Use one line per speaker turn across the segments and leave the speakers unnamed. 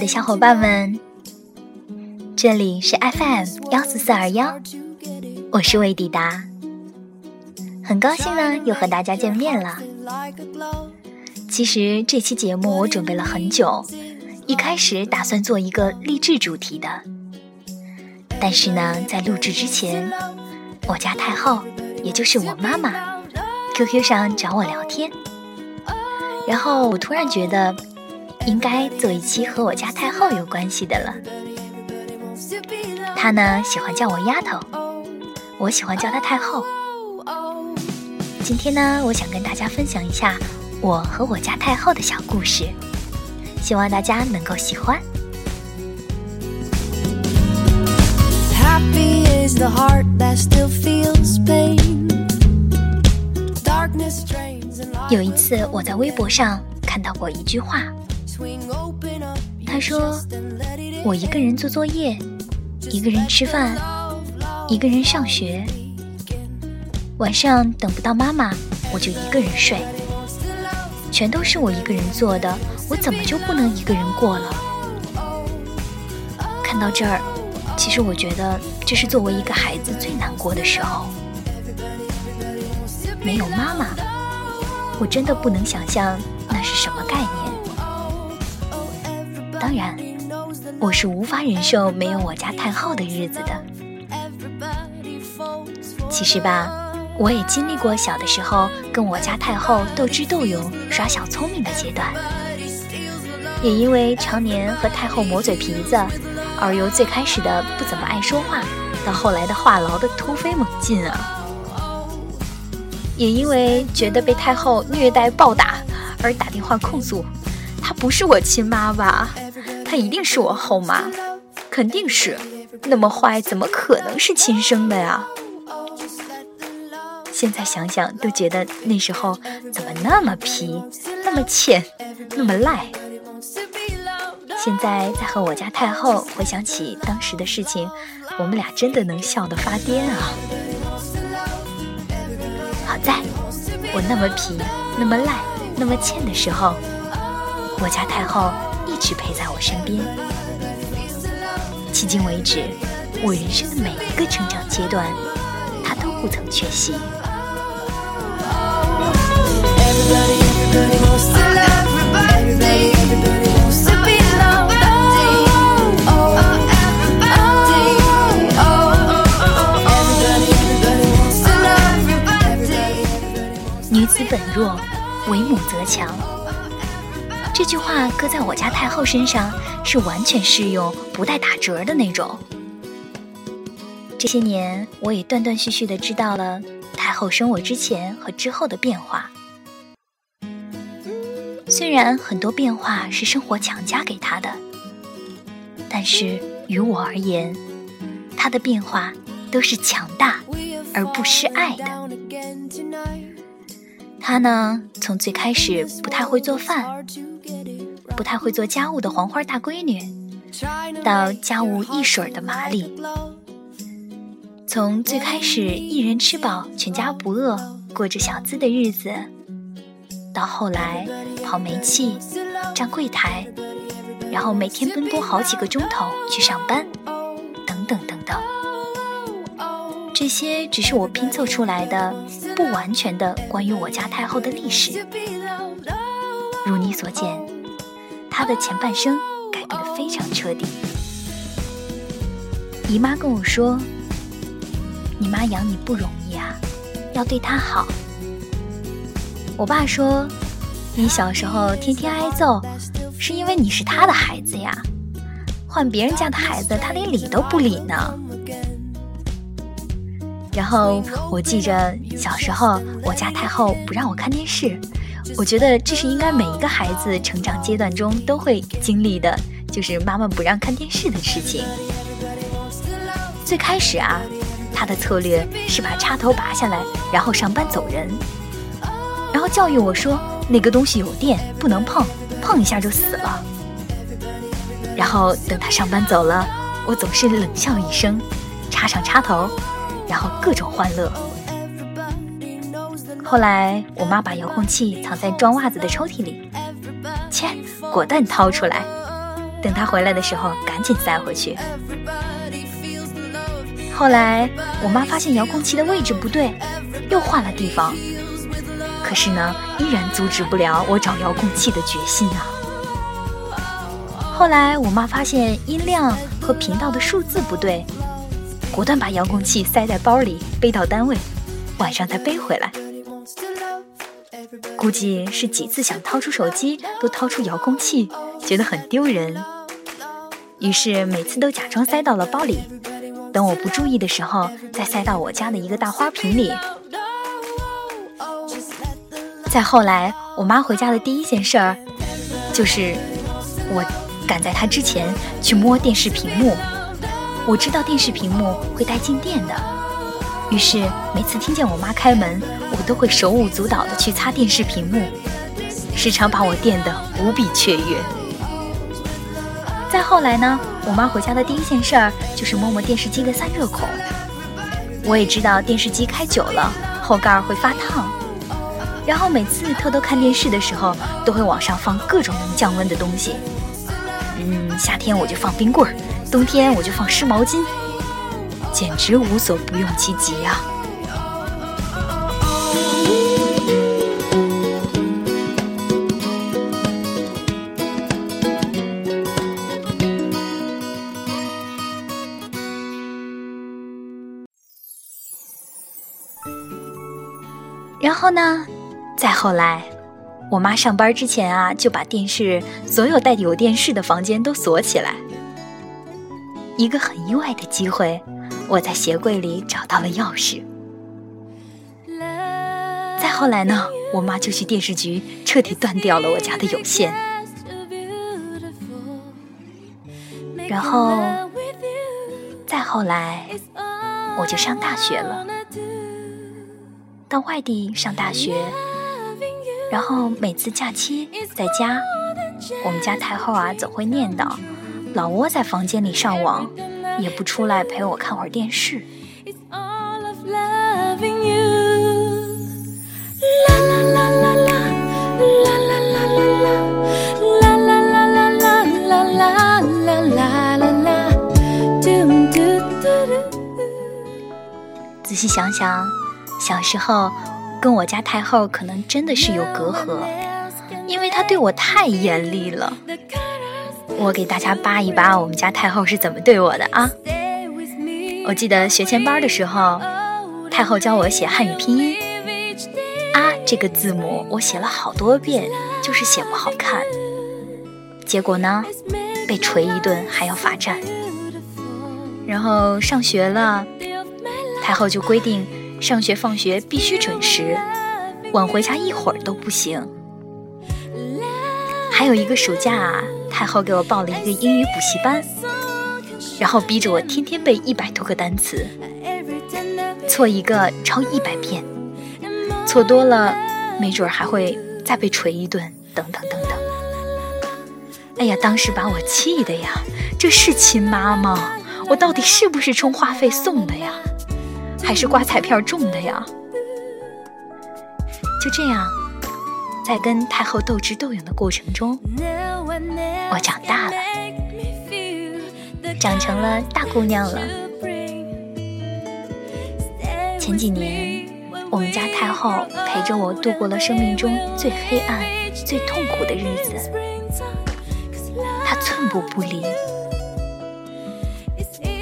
的小伙伴们，这里是 FM 幺四四二幺，我是魏迪达，很高兴呢又和大家见面了。其实这期节目我准备了很久，一开始打算做一个励志主题的，但是呢，在录制之前，我家太后，也就是我妈妈，QQ 上找我聊天，然后我突然觉得。应该做一期和我家太后有关系的了。她呢喜欢叫我丫头，我喜欢叫她太后。今天呢，我想跟大家分享一下我和我家太后的小故事，希望大家能够喜欢。有一次，我在微博上看到过一句话。他说：“我一个人做作业，一个人吃饭，一个人上学。晚上等不到妈妈，我就一个人睡。全都是我一个人做的，我怎么就不能一个人过了？”看到这儿，其实我觉得这是作为一个孩子最难过的时候。没有妈妈，我真的不能想象那是什么概念。当然，我是无法忍受没有我家太后的日子的。其实吧，我也经历过小的时候跟我家太后斗智斗勇、耍小聪明的阶段，也因为常年和太后磨嘴皮子，而由最开始的不怎么爱说话，到后来的话痨的突飞猛进啊。也因为觉得被太后虐待暴打，而打电话控诉，她不是我亲妈吧？她一定是我后妈，肯定是，那么坏，怎么可能是亲生的呀？现在想想都觉得那时候怎么那么皮，那么欠，那么赖。现在再和我家太后回想起当时的事情，我们俩真的能笑得发癫啊！好在，我那么皮，那么赖，那么欠的时候，我家太后。一直陪在我身边。迄今为止，我人生的每一个成长阶段，他都不曾缺席。女子本弱，为母则强。这句话搁在我家太后身上是完全适用、不带打折的那种。这些年，我也断断续续的知道了太后生我之前和之后的变化。虽然很多变化是生活强加给她的，但是于我而言，她的变化都是强大而不失爱的。她呢，从最开始不太会做饭。不太会做家务的黄花大闺女，到家务一水儿的麻利；从最开始一人吃饱全家不饿，过着小资的日子，到后来跑煤气、站柜台，然后每天奔波好几个钟头去上班，等等等等。这些只是我拼凑出来的不完全的关于我家太后的历史。如你所见。他的前半生改变的非常彻底。姨妈跟我说：“你妈养你不容易啊，要对她好。”我爸说：“你小时候天天挨揍，是因为你是他的孩子呀，换别人家的孩子，他连理都不理呢。”然后我记着小时候，我家太后不让我看电视。我觉得这是应该每一个孩子成长阶段中都会经历的，就是妈妈不让看电视的事情。最开始啊，他的策略是把插头拔下来，然后上班走人，然后教育我说那个东西有电，不能碰，碰一下就死了。然后等他上班走了，我总是冷笑一声，插上插头，然后各种欢乐。后来，我妈把遥控器藏在装袜子的抽屉里，切，果断掏出来，等他回来的时候赶紧塞回去。后来我妈发现遥控器的位置不对，又换了地方，可是呢，依然阻止不了我找遥控器的决心啊。后来我妈发现音量和频道的数字不对，果断把遥控器塞在包里背到单位，晚上再背回来。估计是几次想掏出手机都掏出遥控器，觉得很丢人，于是每次都假装塞到了包里，等我不注意的时候再塞到我家的一个大花瓶里。再后来，我妈回家的第一件事儿，就是我赶在她之前去摸电视屏幕。我知道电视屏幕会带静电的，于是每次听见我妈开门。我都会手舞足蹈地去擦电视屏幕，时常把我电得无比雀跃。再后来呢，我妈回家的第一件事儿就是摸摸电视机的散热孔。我也知道电视机开久了后盖会发烫，然后每次偷偷看电视的时候，都会往上放各种能降温的东西。嗯，夏天我就放冰棍儿，冬天我就放湿毛巾，简直无所不用其极呀。然后呢，再后来，我妈上班之前啊，就把电视所有带有电视的房间都锁起来。一个很意外的机会，我在鞋柜里找到了钥匙。再后来呢，我妈就去电视局彻底断掉了我家的有线。然后，再后来，我就上大学了。到外地上大学，然后每次假期在家，我们家太后啊总会念叨，老窝在房间里上网，也不出来陪我看会儿电视。仔细想想。小时候，跟我家太后可能真的是有隔阂，因为她对我太严厉了。我给大家扒一扒我们家太后是怎么对我的啊！我记得学前班的时候，太后教我写汉语拼音，啊这个字母我写了好多遍，就是写不好看。结果呢，被锤一顿还要罚站。然后上学了，太后就规定。上学放学必须准时，晚回家一会儿都不行。还有一个暑假啊，太后给我报了一个英语补习班，然后逼着我天天背一百多个单词，错一个抄一百遍，错多了没准还会再被锤一顿，等等等等。哎呀，当时把我气的呀！这是亲妈吗？我到底是不是充话费送的呀？还是刮彩票中的呀！就这样，在跟太后斗智斗勇的过程中，我长大了，长成了大姑娘了。前几年，我们家太后陪着我度过了生命中最黑暗、最痛苦的日子，她寸步不离。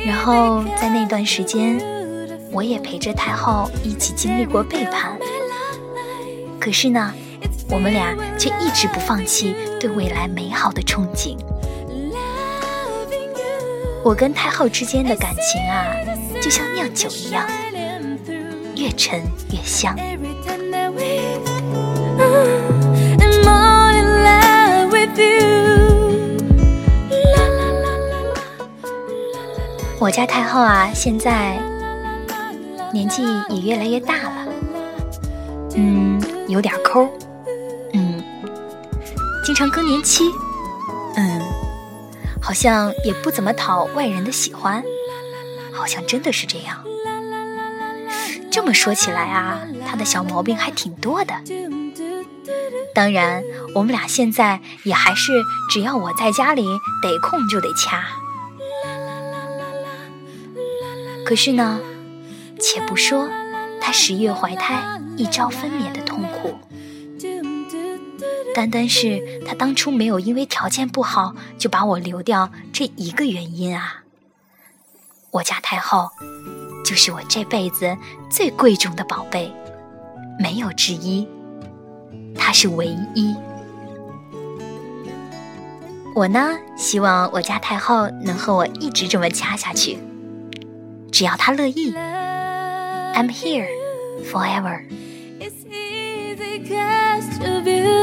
然后在那段时间。我也陪着太后一起经历过背叛，可是呢，我们俩却一直不放弃对未来美好的憧憬。我跟太后之间的感情啊，就像酿酒一样，越陈越香。我家太后啊，现在。年纪也越来越大了，嗯，有点抠，嗯，经常更年期，嗯，好像也不怎么讨外人的喜欢，好像真的是这样。这么说起来啊，他的小毛病还挺多的。当然，我们俩现在也还是，只要我在家里，得空就得掐。可是呢，且不说他十月怀胎、一朝分娩的痛，单单是他当初没有因为条件不好就把我流掉这一个原因啊，我家太后就是我这辈子最贵重的宝贝，没有之一。他是唯一。我呢，希望我家太后能和我一直这么掐下去，只要她乐意。I'm here forever。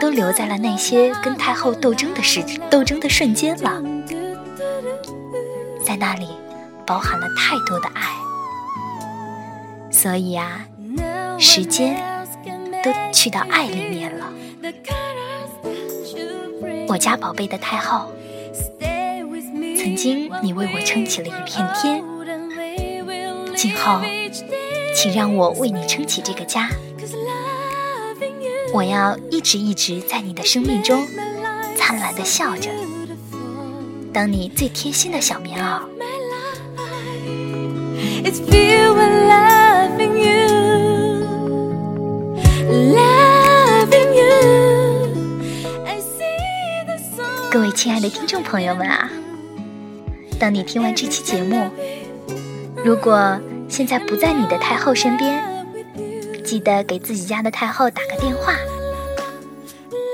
都留在了那些跟太后斗争的时斗争的瞬间了，在那里包含了太多的爱，所以啊，时间。都去到爱里面了。我家宝贝的太后，曾经你为我撑起了一片天，今后，请让我为你撑起这个家。我要一直一直在你的生命中灿烂的笑着，当你最贴心的小棉袄。各位亲爱的听众朋友们啊，当你听完这期节目，如果现在不在你的太后身边，记得给自己家的太后打个电话，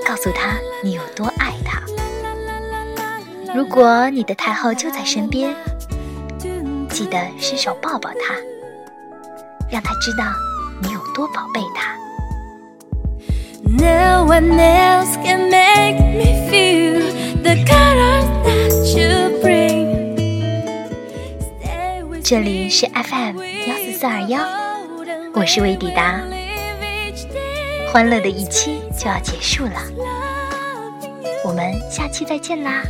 告诉她你有多爱她。如果你的太后就在身边，记得伸手抱抱她，让她知道你有多宝贝她。这里是 FM 幺四四二幺，我是薇迪达。欢乐的一期就要结束了。我们下期再见啦。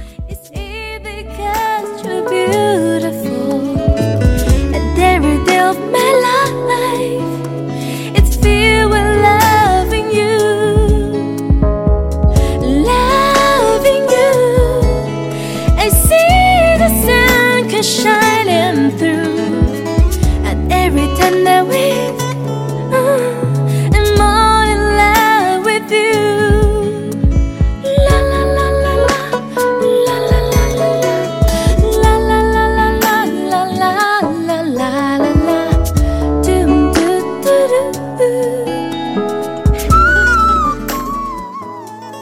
Shine.